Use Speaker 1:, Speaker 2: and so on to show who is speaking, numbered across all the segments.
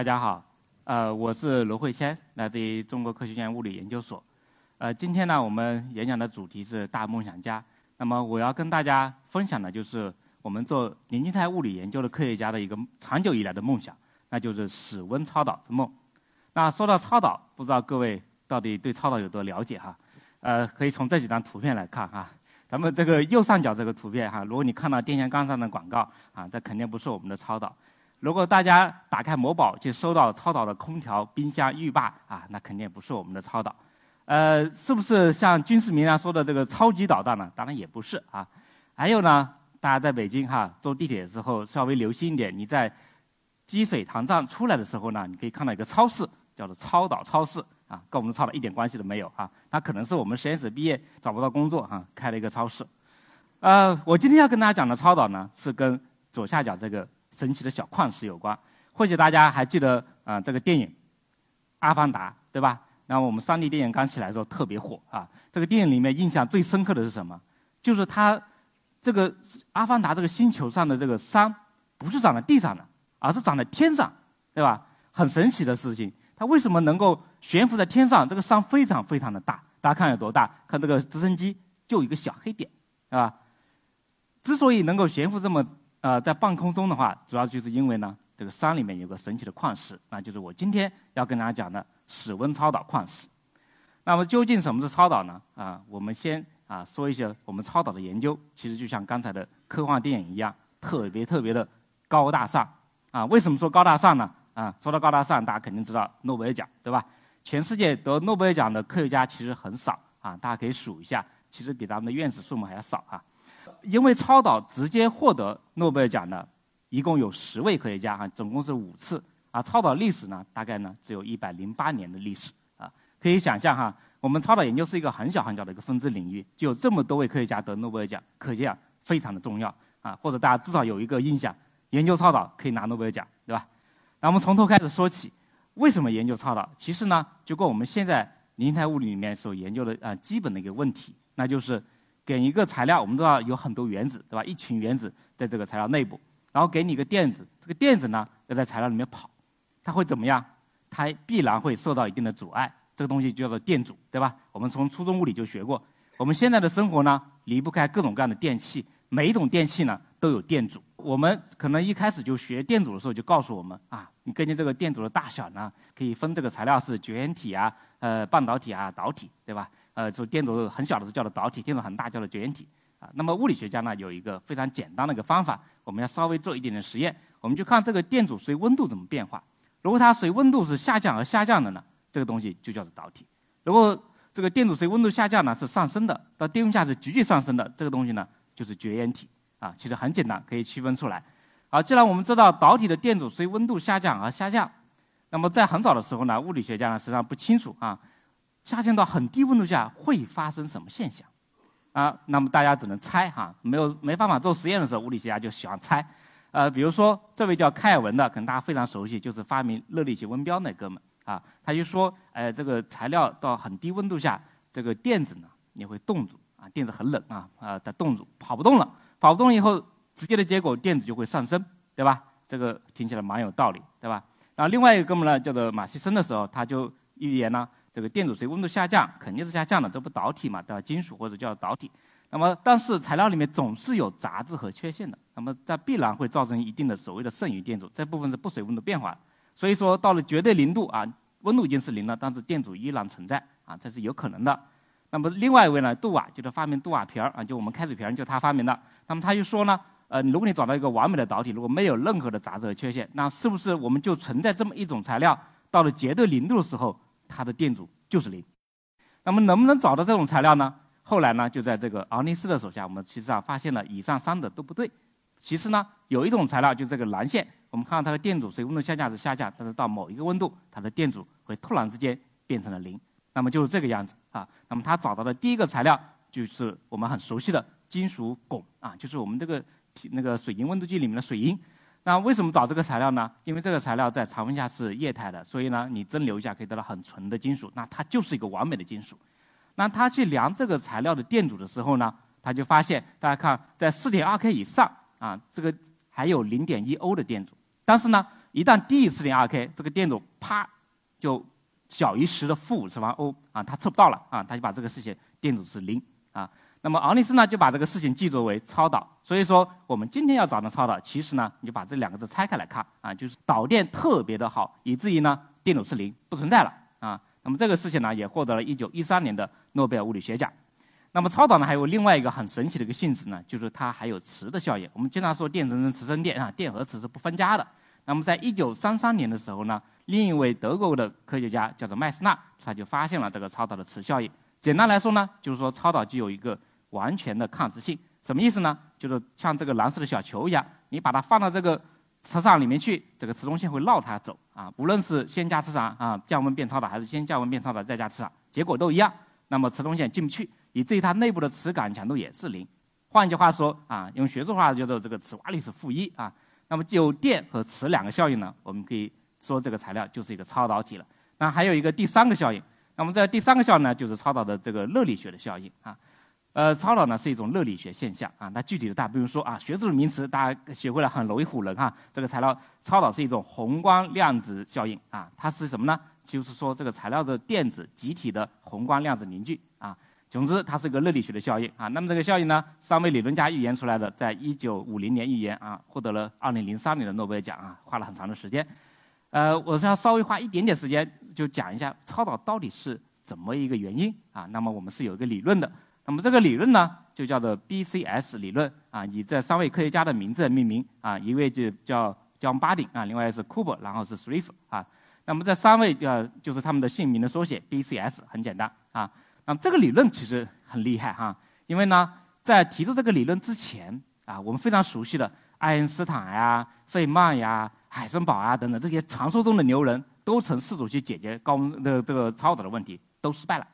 Speaker 1: 大家好，呃，我是罗慧谦，来自于中国科学院物理研究所。呃，今天呢，我们演讲的主题是大梦想家。那么，我要跟大家分享的就是我们做年金态物理研究的科学家的一个长久以来的梦想，那就是室温超导之梦。那说到超导，不知道各位到底对超导有多了解哈？呃，可以从这几张图片来看哈。咱们这个右上角这个图片哈，如果你看到电线杆上的广告啊，这肯定不是我们的超导。如果大家打开某宝就搜到超导的空调、冰箱、浴霸啊，那肯定不是我们的超导。呃，是不是像军事名人说的这个超级导弹呢？当然也不是啊。还有呢，大家在北京哈坐地铁的时候稍微留心一点，你在积水塘站出来的时候呢，你可以看到一个超市，叫做超导超市啊，跟我们超导一点关系都没有啊。它可能是我们实验室毕业找不到工作哈，开了一个超市。呃，我今天要跟大家讲的超导呢，是跟左下角这个。神奇的小矿石有关，或许大家还记得啊，这个电影《阿凡达》，对吧？那我们三 D 电影刚起来的时候特别火啊。这个电影里面印象最深刻的是什么？就是它这个阿凡达这个星球上的这个山，不是长在地上的，而是长在天上，对吧？很神奇的事情。它为什么能够悬浮在天上？这个山非常非常的大，大家看有多大？看这个直升机就一个小黑点，对吧？之所以能够悬浮这么呃，在半空中的话，主要就是因为呢，这个山里面有个神奇的矿石，那就是我今天要跟大家讲的室温超导矿石。那么究竟什么是超导呢？啊，我们先啊说一些我们超导的研究，其实就像刚才的科幻电影一样，特别特别的高大上。啊，为什么说高大上呢？啊，说到高大上，大家肯定知道诺贝尔奖，对吧？全世界得诺贝尔奖的科学家其实很少啊，大家可以数一下，其实比咱们的院士数目还要少啊。因为超导直接获得诺贝尔奖的，一共有十位科学家哈，总共是五次啊。超导历史呢，大概呢只有一百零八年的历史啊。可以想象哈，我们超导研究是一个很小很小的一个分支领域，就有这么多位科学家得诺贝尔奖，可见啊非常的重要啊。或者大家至少有一个印象，研究超导可以拿诺贝尔奖，对吧？那我们从头开始说起，为什么研究超导？其实呢，就跟我们现在零态物理里面所研究的啊基本的一个问题，那就是。给一个材料，我们都要有很多原子，对吧？一群原子在这个材料内部，然后给你一个电子，这个电子呢要在材料里面跑，它会怎么样？它必然会受到一定的阻碍，这个东西叫做电阻，对吧？我们从初中物理就学过。我们现在的生活呢离不开各种各样的电器，每一种电器呢都有电阻。我们可能一开始就学电阻的时候就告诉我们啊，你根据这个电阻的大小呢，可以分这个材料是绝缘体啊、呃半导体啊、导体，对吧？呃，就电阻很小的时候叫做导体，电阻很大叫做绝缘体啊。那么物理学家呢有一个非常简单的一个方法，我们要稍微做一点点实验，我们就看这个电阻随温度怎么变化。如果它随温度是下降而下降的呢，这个东西就叫做导体；如果这个电阻随温度下降呢是上升的，到低温下是急剧上升的，这个东西呢就是绝缘体啊。其实很简单，可以区分出来。好，既然我们知道导体的电阻随温度下降而下降，那么在很早的时候呢，物理学家呢实际上不清楚啊。下降到很低温度下会发生什么现象？啊，那么大家只能猜哈，没有没办法做实验的时候，物理学家就喜欢猜。呃，比如说这位叫开尔文的，可能大家非常熟悉，就是发明热力学温标那哥们啊，他就说，呃，这个材料到很低温度下，这个电子呢也会冻住啊，电子很冷啊，啊，它冻住跑不动了，跑不动以后，直接的结果电子就会上升，对吧？这个听起来蛮有道理，对吧？然后另外一个哥们呢，叫做马西森的时候，他就预言呢。这个电阻随温度下降肯定是下降的，这不导体嘛，对吧？金属或者叫导体。那么，但是材料里面总是有杂质和缺陷的，那么它必然会造成一定的所谓的剩余电阻，这部分是不随温度变化。所以说，到了绝对零度啊，温度已经是零了，但是电阻依然存在啊，这是有可能的。那么另外一位呢，杜瓦就是发明杜瓦瓶儿啊，就我们开水瓶就他发明的。那么他就说呢，呃，如果你找到一个完美的导体，如果没有任何的杂质和缺陷，那是不是我们就存在这么一种材料，到了绝对零度的时候？它的电阻就是零，那么能不能找到这种材料呢？后来呢，就在这个奥尼斯的手下，我们实际上发现了以上三者都不对。其实呢，有一种材料就是这个蓝线，我们看到它的电阻随温度下降是下降，但是到某一个温度，它的电阻会突然之间变成了零。那么就是这个样子啊。那么他找到的第一个材料就是我们很熟悉的金属汞啊，就是我们这个那个水银温度计里面的水银。那为什么找这个材料呢？因为这个材料在常温下是液态的，所以呢，你蒸馏一下可以得到很纯的金属，那它就是一个完美的金属。那他去量这个材料的电阻的时候呢，他就发现，大家看，在四点二 K 以上啊，这个还有零点一欧的电阻，但是呢，一旦低于四点二 K，这个电阻啪就小于十的负五十万欧啊，他测不到了啊，他就把这个事情电阻是零。那么昂利斯呢，就把这个事情记作为超导。所以说，我们今天要找的超导，其实呢，你就把这两个字拆开来看啊，就是导电特别的好，以至于呢，电阻是零，不存在了啊。那么这个事情呢，也获得了一九一三年的诺贝尔物理学奖。那么超导呢，还有另外一个很神奇的一个性质呢，就是它还有磁的效应。我们经常说电生成磁生电啊，电和磁是不分家的。那么在一九三三年的时候呢，另一位德国的科学家叫做麦斯纳，他就发现了这个超导的磁效应。简单来说呢，就是说超导具有一个完全的抗磁性，什么意思呢？就是像这个蓝色的小球一样，你把它放到这个磁场里面去，这个磁通线会绕它走啊。无论是先加磁场啊，降温变超导，还是先降温变超导再加磁场，结果都一样。那么磁通线进不去，以至于它内部的磁感强度也是零。换句话说啊，用学术话叫做这个磁化率是负一啊。那么就电和磁两个效应呢，我们可以说这个材料就是一个超导体了。那还有一个第三个效应。那么这第三个效应呢，就是超导的这个热力学的效应啊。呃，超导呢是一种热力学现象啊。那具体的大家不用说啊，学术的名词大家学会了很容易唬人哈。这个材料超导是一种宏观量子效应啊。它是什么呢？就是说这个材料的电子集体的宏观量子凝聚啊。总之，它是一个热力学的效应啊。那么这个效应呢，三位理论家预言出来的，在一九五零年预言啊，获得了二零零三年的诺贝尔奖啊，花了很长的时间。呃，我是要稍微花一点点时间。就讲一下超导到底是怎么一个原因啊？那么我们是有一个理论的，那么这个理论呢就叫做 BCS 理论啊，以这三位科学家的名字命名啊，一位就叫 John Bardeen 啊，另外是 Cooper，然后是 Sriff 啊。那么这三位呃就是他们的姓名的缩写 BCS，很简单啊。那么这个理论其实很厉害哈，因为呢在提出这个理论之前啊，我们非常熟悉的爱因斯坦呀、费曼呀、海森堡啊等等这些传说中的牛人。都曾试图去解决高温的这个超导的问题，都失败了。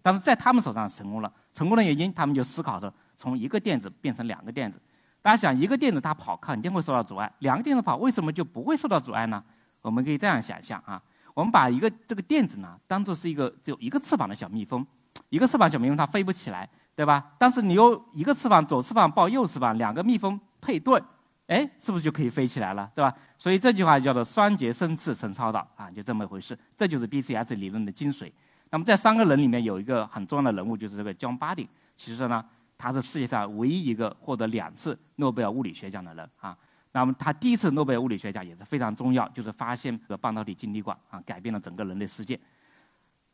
Speaker 1: 但是在他们手上成功了，成功的原因，他们就思考着从一个电子变成两个电子。大家想，一个电子它跑肯定会受到阻碍，两个电子跑为什么就不会受到阻碍呢？我们可以这样想象啊，我们把一个这个电子呢当做是一个只有一个翅膀的小蜜蜂，一个翅膀小蜜蜂它飞不起来，对吧？但是你有一个翅膀，左翅膀抱右翅膀，两个蜜蜂配对。哎，是不是就可以飞起来了，是吧？所以这句话叫做“双节生翅成超导”啊，就这么一回事。这就是 BCS 理论的精髓。那么在三个人里面有一个很重要的人物，就是这个 John Bardeen。其实呢，他是世界上唯一一个获得两次诺贝尔物理学奖的人啊。那么他第一次诺贝尔物理学奖也是非常重要，就是发现这个半导体晶体管啊，改变了整个人类世界。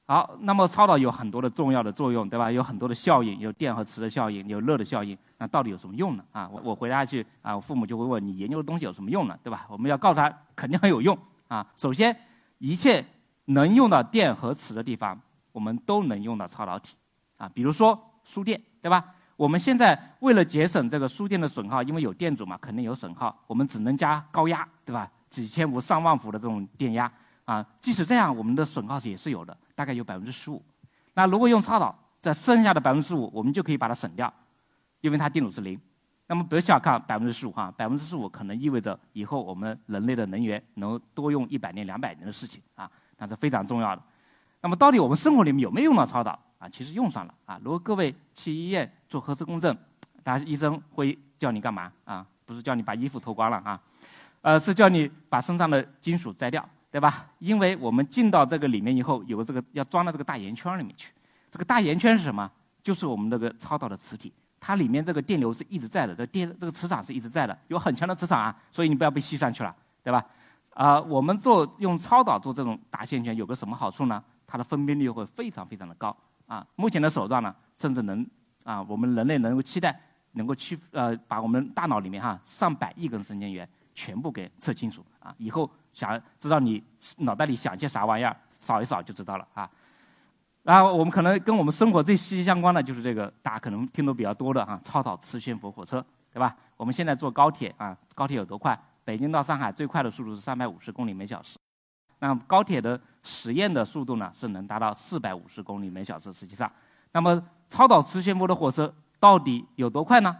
Speaker 1: 好，那么超导有很多的重要的作用，对吧？有很多的效应，有电和磁的效应，有热的效应。那到底有什么用呢？啊，我我回答去啊，我父母就会问你研究的东西有什么用呢？对吧？我们要告诉他肯定很有用啊。首先，一切能用到电和磁的地方，我们都能用到超导体啊。比如说输电，对吧？我们现在为了节省这个输电的损耗，因为有电阻嘛，肯定有损耗，我们只能加高压，对吧？几千伏、上万伏的这种电压啊。即使这样，我们的损耗也是有的。大概有百分之十五，那如果用超导，在剩下的百分之十五，我们就可以把它省掉，因为它电阻是零。那么不要小看百分之十五哈，百分之十五可能意味着以后我们人类的能源能多用一百年、两百年的事情啊，那是非常重要的。那么到底我们生活里面有没有用到超导啊？其实用上了啊。如果各位去医院做核磁共振，大家医生会叫你干嘛啊？不是叫你把衣服脱光了啊，呃，是叫你把身上的金属摘掉。对吧？因为我们进到这个里面以后，有个这个要装到这个大圆圈里面去。这个大圆圈是什么？就是我们这个超导的磁体，它里面这个电流是一直在的，这电这个磁场是一直在的，有很强的磁场啊，所以你不要被吸上去了，对吧？啊，我们做用超导做这种大线圈有个什么好处呢？它的分辨率会非常非常的高啊。目前的手段呢，甚至能啊，我们人类能够期待能够去呃，把我们大脑里面哈上百亿根神经元全部给测清楚啊，以后。想知道你脑袋里想些啥玩意儿，扫一扫就知道了啊。然后我们可能跟我们生活最息息相关的就是这个，大家可能听得比较多的啊，超导磁悬浮火车，对吧？我们现在坐高铁啊，高铁有多快？北京到上海最快的速度是三百五十公里每小时。那高铁的实验的速度呢，是能达到四百五十公里每小时。实际上，那么超导磁悬浮的火车到底有多快呢？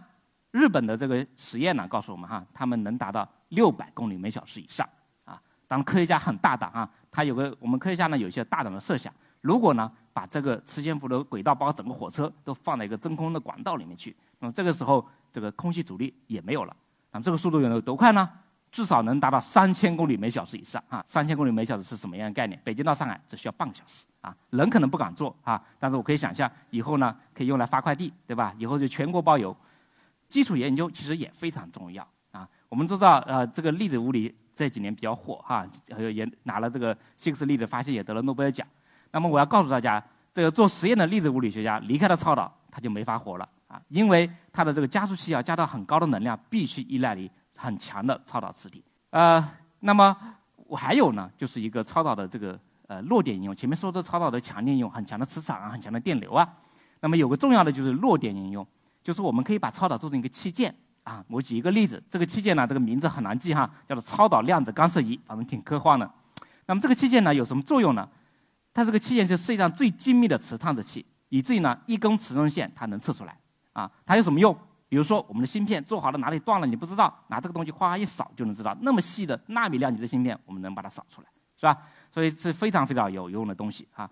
Speaker 1: 日本的这个实验呢，告诉我们哈，他们能达到六百公里每小时以上啊。当然，科学家很大胆啊，他有个我们科学家呢有一些大胆的设想。如果呢，把这个磁悬浮的轨道，包括整个火车都放在一个真空的管道里面去，那么这个时候这个空气阻力也没有了。那么这个速度有多快呢？至少能达到三千公里每小时以上啊！三千公里每小时是什么样的概念？北京到上海只需要半个小时啊！人可能不敢坐啊，但是我可以想象以后呢，可以用来发快递，对吧？以后就全国包邮。基础研究其实也非常重要啊！我们知道，呃，这个粒子物理这几年比较火哈，也拿了这个希克斯粒子发现也得了诺贝尔奖。那么我要告诉大家，这个做实验的粒子物理学家离开了超导，他就没法活了啊！因为他的这个加速器要加到很高的能量，必须依赖于很强的超导磁体。呃，那么我还有呢，就是一个超导的这个呃弱点应用。前面说的超导的强电应用，很强的磁场啊，很强的电流啊。那么有个重要的就是弱点应用。就是我们可以把超导做成一个器件啊，我举一个例子，这个器件呢，这个名字很难记哈，叫做超导量子干涉仪，反正挺科幻的。那么这个器件呢有什么作用呢？它这个器件是世界上最精密的磁探测器，以至于呢一根磁振线它能测出来啊。它有什么用？比如说我们的芯片做好了哪里断了你不知道，拿这个东西哗一扫就能知道，那么细的纳米量级的芯片我们能把它扫出来，是吧？所以是非常非常有用的东西啊。